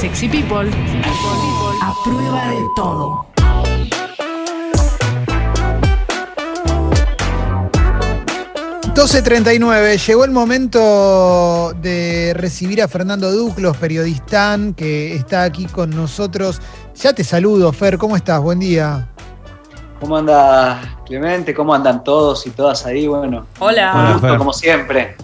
Sexy People. A prueba de todo. ...12.39, llegó el momento de recibir a Fernando Duclos, periodistán, que está aquí con nosotros. Ya te saludo, Fer, ¿cómo estás? Buen día. ¿Cómo anda Clemente? ¿Cómo andan todos y todas ahí? Bueno, Hola. un Hola, gusto, Fer. como siempre.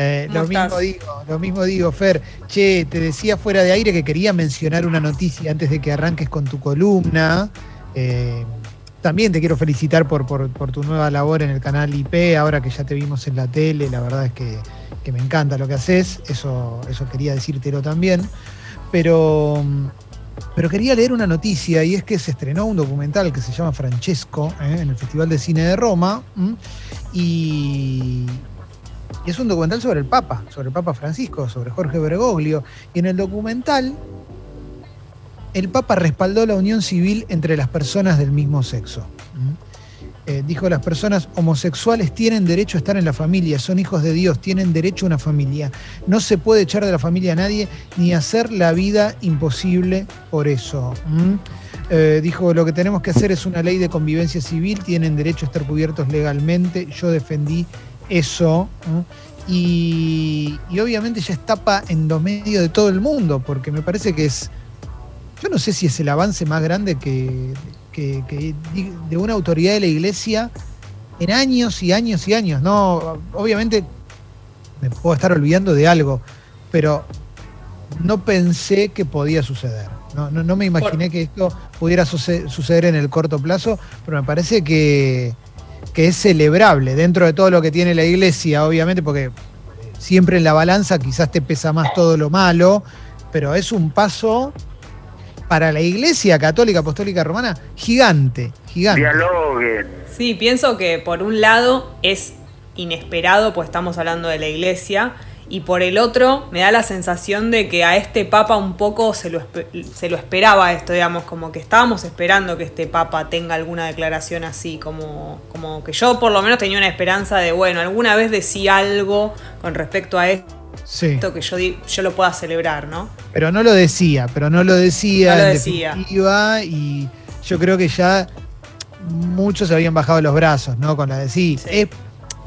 Eh, ¿Cómo lo mismo digo, lo mismo digo, Fer. Che, te decía fuera de aire que quería mencionar una noticia antes de que arranques con tu columna. Eh, también te quiero felicitar por, por- por tu nueva labor en el canal IP, ahora que ya te vimos en la tele, la verdad es que, que me encanta lo que haces, eso, eso quería decírtelo también. Pero, pero quería leer una noticia y es que se estrenó un documental que se llama Francesco eh, en el Festival de Cine de Roma. Y, es un documental sobre el Papa, sobre el Papa Francisco, sobre Jorge Bergoglio. Y en el documental, el Papa respaldó la unión civil entre las personas del mismo sexo. ¿Mm? Eh, dijo, las personas homosexuales tienen derecho a estar en la familia, son hijos de Dios, tienen derecho a una familia. No se puede echar de la familia a nadie ni hacer la vida imposible por eso. ¿Mm? Eh, dijo, lo que tenemos que hacer es una ley de convivencia civil, tienen derecho a estar cubiertos legalmente. Yo defendí eso. ¿no? Y, y obviamente ya estapa en dominio de todo el mundo, porque me parece que es, yo no sé si es el avance más grande que, que- que di- de una autoridad de la iglesia en años y años y años. No, obviamente me puedo estar olvidando de algo, pero no pensé que podía suceder. No, no, no me imaginé que esto pudiera suce- suceder en el corto plazo, pero me parece que, que es celebrable dentro de todo lo que tiene la iglesia, obviamente, porque siempre en la balanza quizás te pesa más todo lo malo, pero es un paso para la iglesia católica apostólica romana gigante, gigante. Dialoguen. Sí, pienso que por un lado es inesperado, pues estamos hablando de la iglesia, y por el otro me da la sensación de que a este papa un poco se lo, se lo esperaba esto, digamos, como que estábamos esperando que este papa tenga alguna declaración así, como, como que yo por lo menos tenía una esperanza de, bueno, alguna vez decía algo con respecto a esto Sí. que yo, di- yo lo pueda celebrar, ¿no? Pero no lo decía, pero no lo decía No lo decía. definitiva y yo creo que ya muchos se habían bajado los brazos, ¿no? Con la de sí, Sí. Es,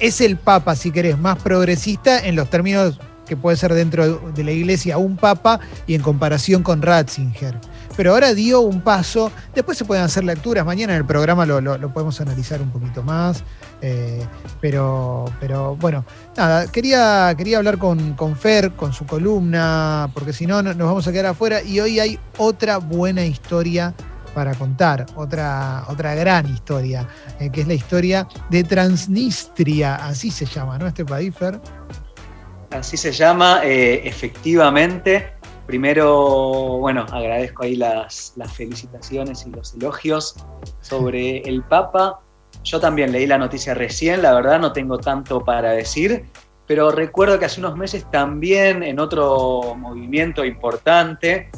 es el papa, si querés, más progresista en los términos que puede ser dentro de la iglesia un papa y en comparación con Ratzinger. Pero ahora dio un paso, después se pueden hacer lecturas, mañana en el programa lo, lo- podemos analizar un poquito más, eh, pero, pero bueno, nada, quería, quería hablar con, con Fer, con su columna, porque si no no- nos vamos a quedar afuera. Y hoy hay otra buena historia para contar, otra, otra gran historia, eh, que es la historia de Transnistria, así se llama, ¿no? Este país, Fer. Así se llama, eh, efectivamente. Primero, bueno, agradezco ahí las, las felicitaciones y los elogios sobre el Papa. Yo también leí la noticia recién, la verdad no tengo tanto para decir, pero recuerdo que hace unos meses también en otro movimiento importante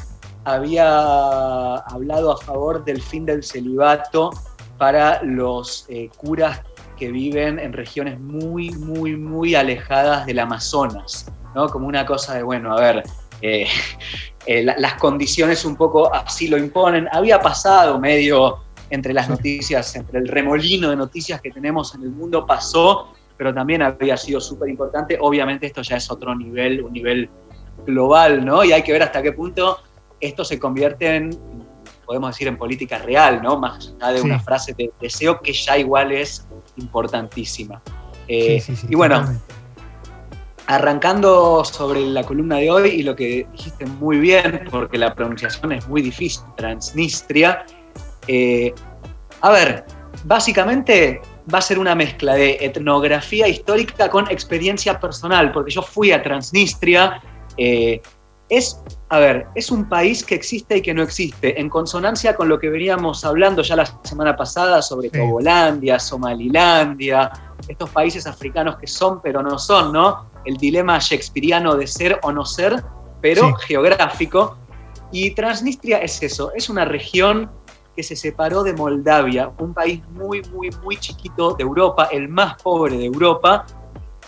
había hablado a favor del fin del celibato para los eh, curas que viven en regiones muy, muy, muy alejadas del Amazonas, ¿no? Como una cosa de, bueno, a ver, eh, eh, la- las condiciones un poco así lo imponen. Había pasado medio entre las noticias, entre el remolino de noticias que tenemos en el mundo, pasó, pero también había sido súper importante. Obviamente esto ya es otro nivel, un nivel global, ¿no? Y hay que ver hasta qué punto esto se convierte en, podemos decir, en política real, ¿no? Más allá de Sí. una frase de deseo que ya igual es importantísima. Eh, Sí, sí, sí, y bueno, totalmente. arrancando sobre la columna de hoy y lo que dijiste muy bien, porque la pronunciación es muy difícil, Transnistria. eh, a ver, básicamente va a ser una mezcla de etnografía histórica con experiencia personal, porque yo fui a Transnistria. eh, es, a ver, es un país que existe y que no existe, en consonancia con lo que veníamos hablando ya la semana pasada sobre Sí. Togolandia, Somalilandia, estos países africanos que son pero no son, ¿no? El dilema shakespeariano de ser o no ser, pero Sí. geográfico. Y Transnistria es eso, es una región que se separó de Moldavia, un país muy, muy, muy chiquito de Europa, el más pobre de Europa,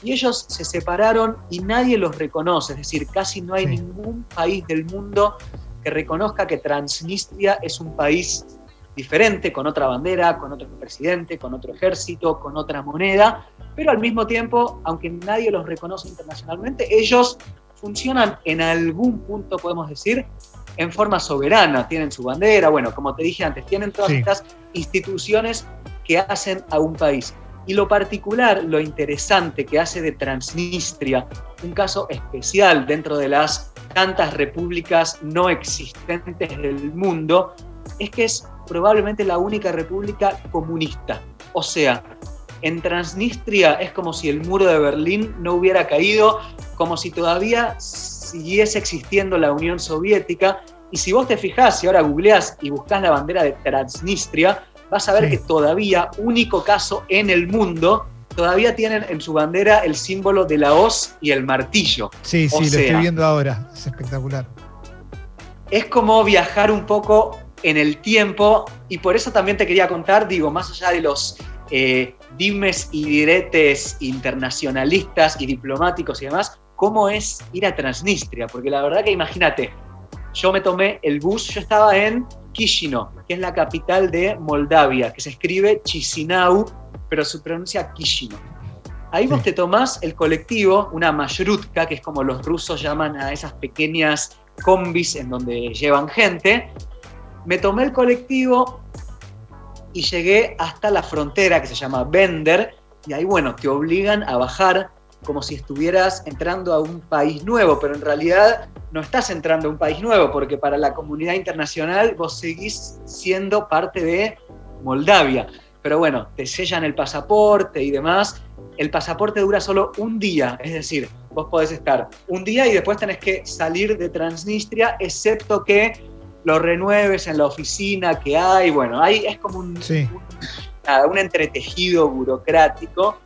y ellos se separaron y nadie los reconoce, es decir, casi no hay Sí. ningún país del mundo que reconozca que Transnistria es un país diferente, con otra bandera, con otro presidente, con otro ejército, con otra moneda, pero al mismo tiempo, aunque nadie los reconoce internacionalmente, ellos funcionan en algún punto, podemos decir, en forma soberana, tienen su bandera, bueno, como te dije antes, tienen todas estas instituciones que hacen a un país. Y lo particular, lo interesante que hace de Transnistria un caso especial dentro de las tantas repúblicas no existentes del mundo, es que es probablemente la única república comunista. O sea, en Transnistria es como si el muro de Berlín no hubiera caído, como si todavía siguiese existiendo la Unión Soviética. Y si vos te fijás, y ahora googleás y buscás la bandera de Transnistria, vas a ver que todavía, único caso en el mundo, todavía tienen en su bandera el símbolo de la hoz y el martillo. Sí, sí, lo estoy viendo ahora, es espectacular. Es como viajar un poco en el tiempo y por eso también te quería contar, digo, más allá de los eh, dimes y diretes internacionalistas y diplomáticos y demás, cómo es ir a Transnistria, porque la verdad que imagínate, yo me tomé el bus, yo estaba en Chisinau, que es la capital de Moldavia, que se escribe Chisinau, pero se pronuncia Chisinau. Ahí vos te tomás el colectivo, una mashrutka, que es como los rusos llaman a esas pequeñas combis en donde llevan gente, me tomé el colectivo y llegué hasta la frontera que se llama Bender, y ahí, bueno, te obligan a bajar como si estuvieras entrando a un país nuevo, pero en realidad no estás entrando a un país nuevo, porque para la comunidad internacional vos seguís siendo parte de Moldavia. Pero bueno, te sellan el pasaporte y demás. El pasaporte dura solo un día, es decir, vos podés estar un día y después tenés que salir de Transnistria, excepto que lo renueves en la oficina que hay, bueno, ahí es como un, un, entretejido burocrático.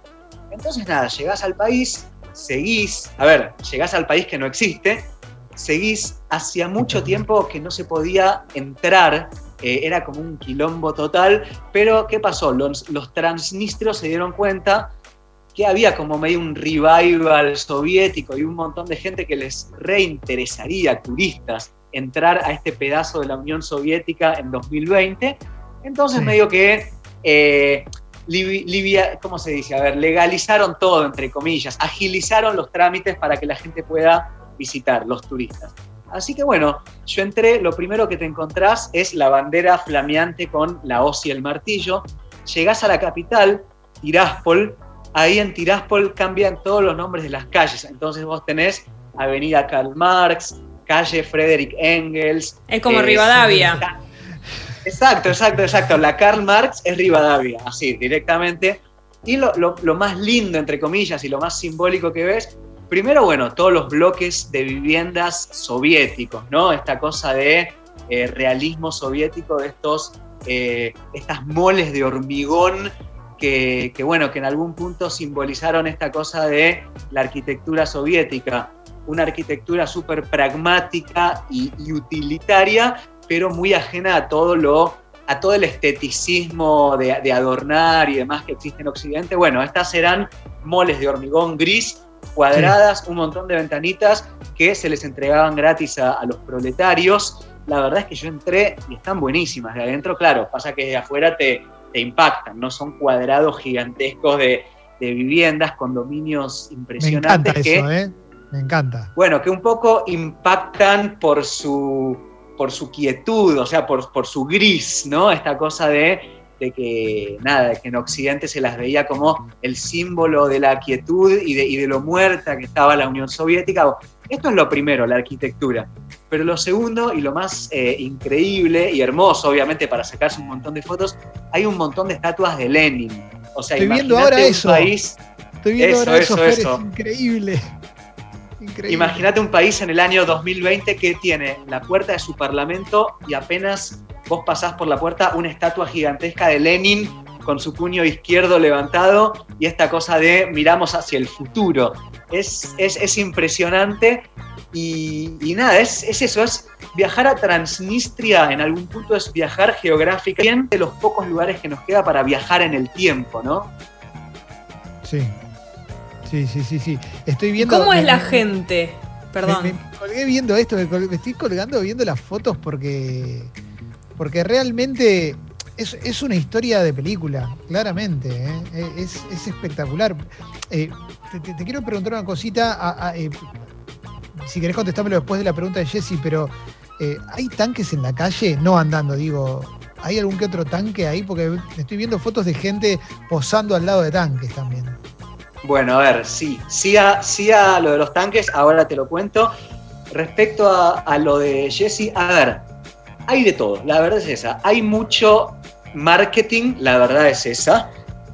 Entonces, nada, llegás al país, seguís, a ver, llegás al país que no existe, seguís hacia mucho tiempo que no se podía entrar, eh, era como un quilombo total, pero ¿qué pasó? Los, los transnistrios se dieron cuenta que había como medio un revival soviético y un montón de gente que les reinteresaría, turistas, entrar a este pedazo de la Unión Soviética en 2020. Entonces medio que, eh, ¿cómo se dice? A ver, legalizaron todo, entre comillas, agilizaron los trámites para que la gente pueda visitar, los turistas. Así que bueno, yo entré, lo primero que te encontrás es la bandera flameante con la hoz y el martillo. Llegás a la capital, Tiraspol, ahí en Tiraspol cambian todos los nombres de las calles. Entonces vos tenés Avenida Karl Marx, calle Frederick Engels. Es como Rivadavia. Exacto, exacto, exacto. La Karl Marx es Rivadavia, así, directamente. Y lo, más lindo, entre comillas, y lo más simbólico que ves, primero, bueno, todos los bloques de viviendas soviéticos, ¿no? Esta cosa de eh, realismo soviético, de estos, eh, estas moles de hormigón que, que, bueno, que en algún punto simbolizaron esta cosa de la arquitectura soviética una arquitectura súper pragmática y, utilitaria, pero muy ajena a todo lo a todo el esteticismo de, adornar y demás que existe en Occidente. Bueno, estas eran moles de hormigón gris, cuadradas, un montón de ventanitas que se les entregaban gratis a, los proletarios. La verdad es que yo entré y están buenísimas. De adentro, claro, pasa que de afuera te, te impactan, no son cuadrados gigantescos de, de viviendas, condominios impresionantes. Me encanta eso, ¿eh? Me encanta. Bueno, que un poco impactan por su, por su quietud, o sea, por, por su gris, ¿no? Esta cosa de, de que, nada, que en Occidente se las veía como el símbolo de la quietud y de, y de lo muerta que estaba la Unión Soviética. Esto es lo primero, la arquitectura. Pero lo segundo y lo más eh, increíble y hermoso, obviamente, para sacarse un montón de fotos, hay un montón de estatuas de Lenin. O sea, Estoy viendo ahora eso. Estoy viendo ahora eso, eso, es increíble. Imagínate un país en el año 2020 que tiene la puerta de su parlamento y apenas vos pasás por la puerta una estatua gigantesca de Lenin con su puño izquierdo levantado y esta cosa de miramos hacia el futuro. Es, es, impresionante y, nada, es, es, eso, es viajar a Transnistria en algún punto, es viajar geográficamente de los pocos lugares que nos queda para viajar en el tiempo, ¿no? Sí, Sí, sí, sí, sí. Estoy viendo. ¿Cómo es la gente? Perdón. Me, colgué viendo esto, me, estoy colgando viendo las fotos porque, porque realmente es, una historia de película, claramente. ¿eh? Es, espectacular. Eh, te, quiero preguntar una cosita. Eh, si querés contestármelo después de la pregunta de Jesse, pero ¿hay tanques en la calle? No andando, digo. ¿Hay algún que otro tanque ahí? Porque estoy viendo fotos de gente posando al lado de tanques también. Bueno, a ver, sí, sí a, sí a lo de los tanques, ahora te lo cuento. Respecto a, a lo de Jesse, a ver, hay de todo, la verdad es esa. Hay mucho marketing, la verdad es esa.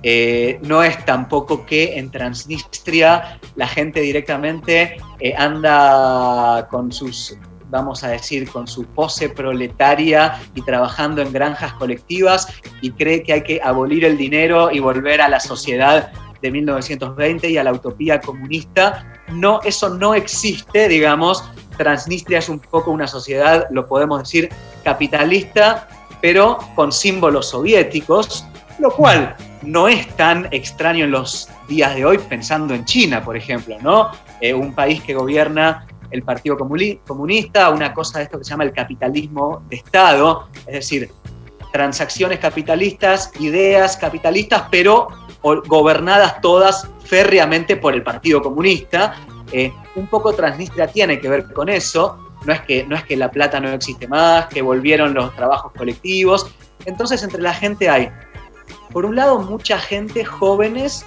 Eh, no es tampoco que en Transnistria la gente directamente eh, anda con sus, vamos a decir, con su pose proletaria y trabajando en granjas colectivas y cree que hay que abolir el dinero y volver a la sociedad de 1920 y a la utopía comunista. No, eso no existe, digamos. Transnistria es un poco una sociedad, lo podemos decir, capitalista pero con símbolos soviéticos, lo cual no es tan extraño en los días de hoy, pensando en China, por ejemplo, ¿no? Eh, un país que gobierna el Partido Comunista, una cosa de esto que se llama el capitalismo de Estado, es decir, transacciones capitalistas, ideas capitalistas, pero gobernadas todas férreamente por el Partido Comunista. Eh, un poco Transnistria tiene que ver con eso, no es, que, no es que la plata no existe más, que volvieron los trabajos colectivos. Entonces entre la gente hay, por un lado, mucha gente jóvenes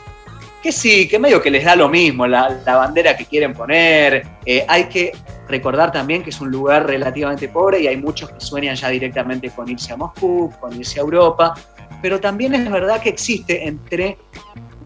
que sí, que medio que les da lo mismo la, bandera que quieren poner. Eh, hay que recordar también que es un lugar relativamente pobre y hay muchos que sueñan ya directamente con irse a Moscú, con irse a Europa. Pero también es verdad que existe entre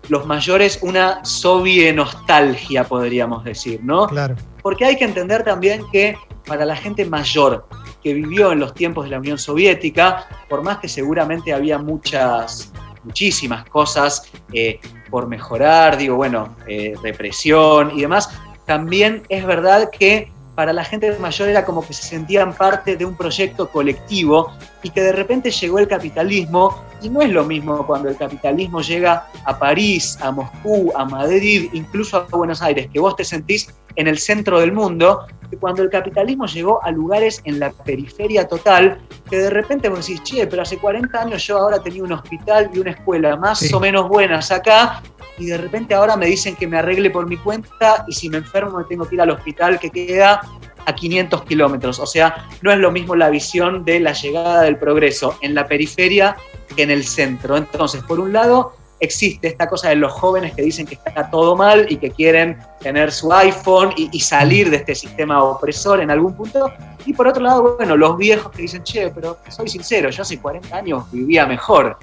los mayores una sobie nostalgia, podríamos decir, ¿no? Claro. Porque hay que entender también que para la gente mayor que vivió en los tiempos de la Unión Soviética, por más que seguramente había muchas, muchísimas cosas eh, por mejorar, digo, bueno, eh, represión y demás, también es verdad que para la gente mayor era como que se sentían parte de un proyecto colectivo y que de repente llegó el capitalismo y no es lo mismo cuando el capitalismo llega a París, a Moscú, a Madrid, incluso a Buenos Aires, que vos te sentís en el centro del mundo, que cuando el capitalismo llegó a lugares en la periferia total, que de repente vos decís, che, pero hace 40 años yo ahora tenía un hospital y una escuela más o menos buenas acá, y de repente ahora me dicen que me arregle por mi cuenta y si me enfermo me tengo que ir al hospital que queda a 500 kilómetros. O sea, no es lo mismo la visión de la llegada del progreso en la periferia que en el centro. Entonces, por un lado, existe esta cosa de los jóvenes que dicen que está todo mal y que quieren tener su iPhone y, salir de este sistema opresor en algún punto. Y por otro lado, bueno, los viejos que dicen, che, pero soy sincero, yo hace 40 años vivía mejor.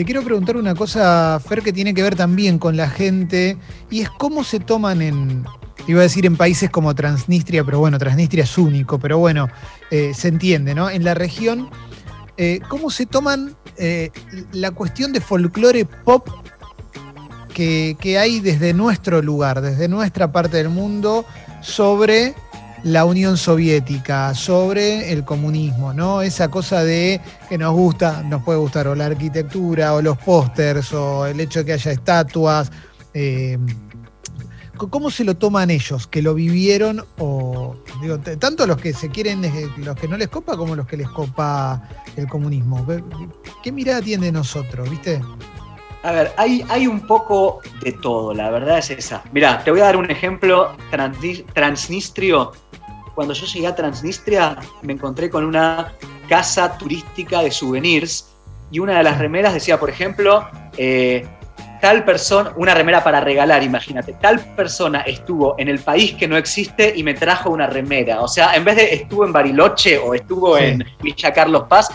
Te quiero preguntar una cosa, Fer, que tiene que ver también con la gente, y es cómo se toman en, iba a decir en países como Transnistria, pero bueno, Transnistria es único, pero bueno, eh, se entiende, ¿no? En la región, eh, ¿cómo se toman eh, la cuestión de folclore pop que, hay desde nuestro lugar, desde nuestra parte del mundo, sobre la Unión Soviética, sobre el comunismo, ¿no? Esa cosa de que nos gusta, nos puede gustar o la arquitectura, o los pósters, o el hecho de que haya estatuas. Eh, ¿Cómo se lo toman ellos? ¿Que lo vivieron o digo, tanto los que se quieren, los que no les copa como los que les copa el comunismo? ¿Qué mirada tiene nosotros, viste? A ver, hay, un poco de todo, la verdad es esa. Mirá, te voy a dar un ejemplo transnistrio. Cuando yo llegué a Transnistria me encontré con una casa turística de souvenirs y una de las remeras decía, por ejemplo, eh, tal persona, una remera para regalar, imagínate, tal persona estuvo en el país que no existe y me trajo una remera. O sea, en vez de estuvo en Bariloche o estuvo en Villa Carlos Paz,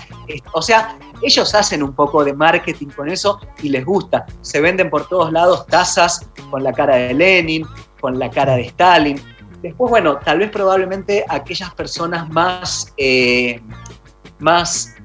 o sea, ellos hacen un poco de marketing con eso y les gusta. Se venden por todos lados tazas con la cara de Lenin, con la cara de Stalin. Después, bueno, tal vez probablemente aquellas personas más, eh, más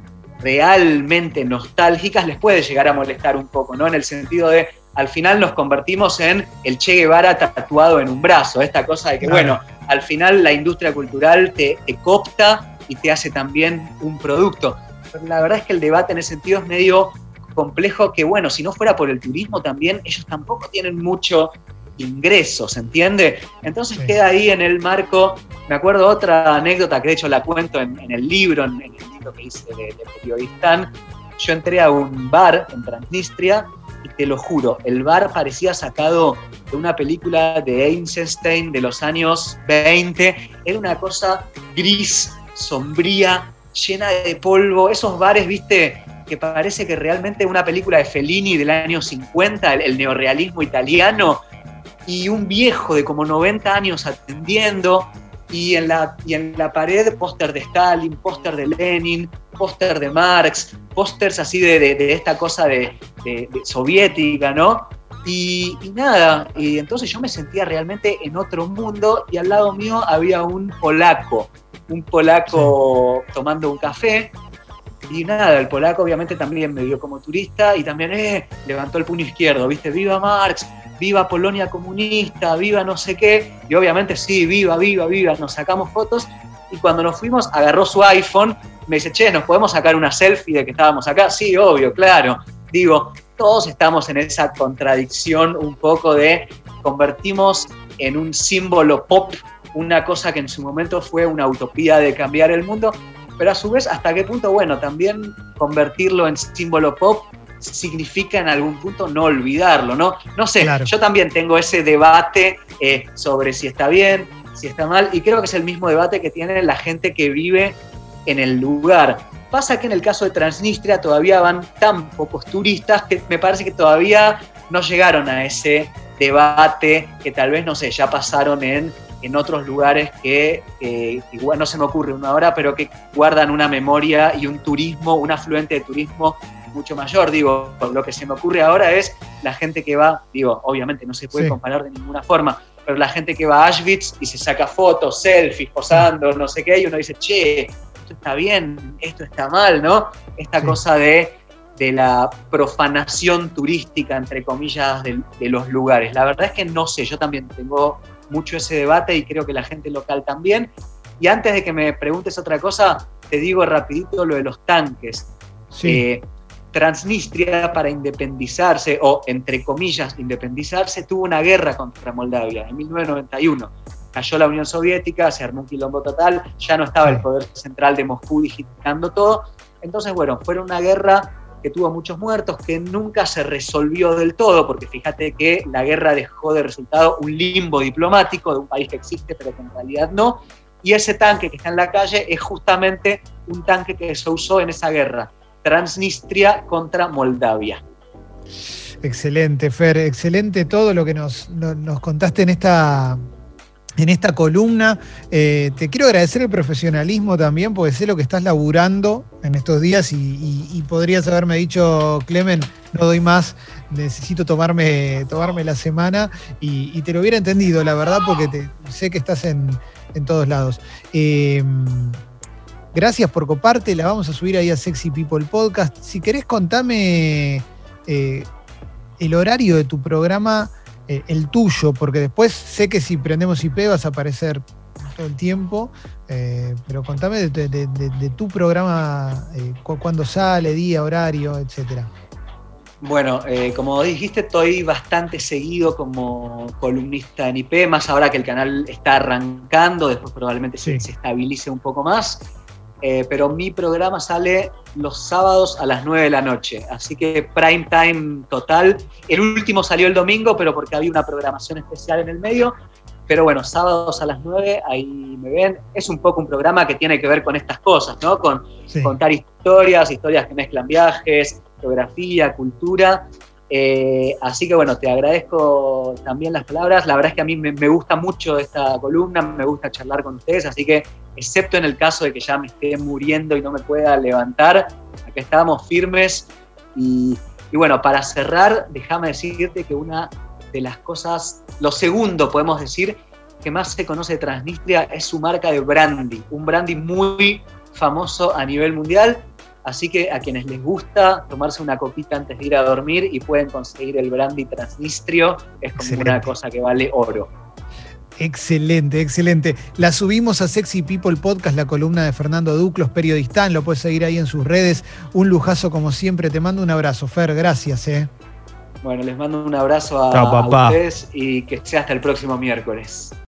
realmente nostálgicas les puede llegar a molestar un poco, ¿no? En el sentido de, al final nos convertimos en el Che Guevara tatuado en un brazo, esta cosa de que, bueno, al final la industria cultural te, te copta y te hace también un producto. Pero la verdad es que el debate en ese sentido es medio complejo que, bueno, si no fuera por el turismo también, ellos tampoco tienen mucho ingresos, ¿entiende? Entonces queda ahí en el marco, me acuerdo otra anécdota que de hecho la cuento en, el libro, en, el libro que hice de, de yo entré a un bar en Transnistria y te lo juro, el bar parecía sacado de una película de Einstein de los años 20, era una cosa gris, sombría, llena de polvo, esos bares, viste, que parece que realmente una película de Fellini del año 50, el, neorealismo italiano, y un viejo de como 90 años atendiendo, y en la, y en la pared póster de Stalin, póster de Lenin, póster de Marx, pósters así de, esta cosa de, soviética, ¿no? Y, y, nada, y entonces yo me sentía realmente en otro mundo y al lado mío había un polaco, un polaco tomando un café. Y nada, el polaco obviamente también me vio como turista y también eh, levantó el puño izquierdo, ¿viste? Viva Marx, viva Polonia comunista, viva no sé qué. Y obviamente sí, viva, viva, viva, nos sacamos fotos. Y cuando nos fuimos, agarró su iPhone, me dice, che, ¿nos podemos sacar una selfie de que estábamos acá? Sí, obvio, claro. Digo, todos estamos en esa contradicción un poco de convertimos en un símbolo pop una cosa que en su momento fue una utopía de cambiar el mundo, pero a su vez, ¿hasta qué punto? Bueno, también convertirlo en símbolo pop significa en algún punto no olvidarlo, ¿no? No sé, yo también tengo ese debate eh, sobre si está bien, si está mal, y creo que es el mismo debate que tiene la gente que vive en el lugar. Pasa que en el caso de Transnistria todavía van tan pocos turistas que me parece que todavía no llegaron a ese debate que tal vez, no sé, ya pasaron en en otros lugares que, igual no se me ocurre una hora, pero que guardan una memoria y un turismo, un afluente de turismo mucho mayor. Digo, lo que se me ocurre ahora es la gente que va, digo, obviamente no se puede comparar de ninguna forma, pero la gente que va a Auschwitz y se saca fotos, selfies, posando, no sé qué, y uno dice, che, esto está bien, esto está mal, ¿no? Esta cosa de, de, la profanación turística, entre comillas, de, de los lugares. La verdad es que no sé, yo también tengo mucho ese debate y creo que la gente local también. Y antes de que me preguntes otra cosa, te digo rapidito lo de los tanques. Eh, Transnistria para independizarse, o entre comillas independizarse, tuvo una guerra contra Moldavia en 1991. Cayó la Unión Soviética, se armó un quilombo total, ya no estaba el poder central de Moscú digitando todo. Entonces, bueno, fue una guerra que tuvo muchos muertos, que nunca se resolvió del todo, porque fíjate que la guerra dejó de resultado un limbo diplomático de un país que existe, pero que en realidad no. Y ese tanque que está en la calle es justamente un tanque que se usó en esa guerra, Transnistria contra Moldavia. Excelente, Fer, excelente todo lo que nos, nos contaste en esta en esta columna. Eh, te quiero agradecer el profesionalismo también, porque sé lo que estás laburando en estos días y, podrías haberme dicho, Clemen, no doy más, necesito tomarme, tomarme la semana y, te lo hubiera entendido, la verdad, porque sé que estás en, todos lados. Eh, gracias por coparte, la vamos a subir ahí a Sexy People Podcast. Si querés, contame eh, el horario de tu programa eh, el tuyo, porque después sé que si prendemos IP vas a aparecer todo el tiempo, eh, pero contame de, tu programa, cuándo sale, día, horario, etcétera. Bueno, como dijiste, estoy bastante seguido como columnista en IP, más ahora que el canal está arrancando, después probablemente se, estabilice un poco más. Pero mi programa sale los sábados a las 9 de la noche. Así que prime time total. El último salió el domingo, pero porque había una programación especial en el medio. Pero bueno, sábados a las 9, ahí me ven. Es un poco un programa que tiene que ver con estas cosas, ¿no? Con contar historias, historias que mezclan viajes, geografía, cultura. Eh, así que bueno, te agradezco también las palabras. La verdad es que a mí me, gusta mucho esta columna, me gusta charlar con ustedes, así que excepto en el caso de que ya me esté muriendo y no me pueda levantar, acá estamos firmes. Y, bueno, para cerrar, déjame decirte que una de las cosas, lo segundo podemos decir, que más se conoce de Transnistria es su marca de brandy, un brandy muy famoso a nivel mundial Así que a quienes les gusta tomarse una copita antes de ir a dormir y pueden conseguir el brandy transnistrio, es como una cosa que vale oro. Excelente, excelente. La subimos a Sexy People Podcast, la columna de Fernando Duclos, periodista. Lo puedes seguir ahí en sus redes. Un lujazo como siempre. Te mando un abrazo, Fer. Gracias. Eh. Bueno, les mando un abrazo a, Chao, papá. a ustedes y que sea hasta el próximo miércoles.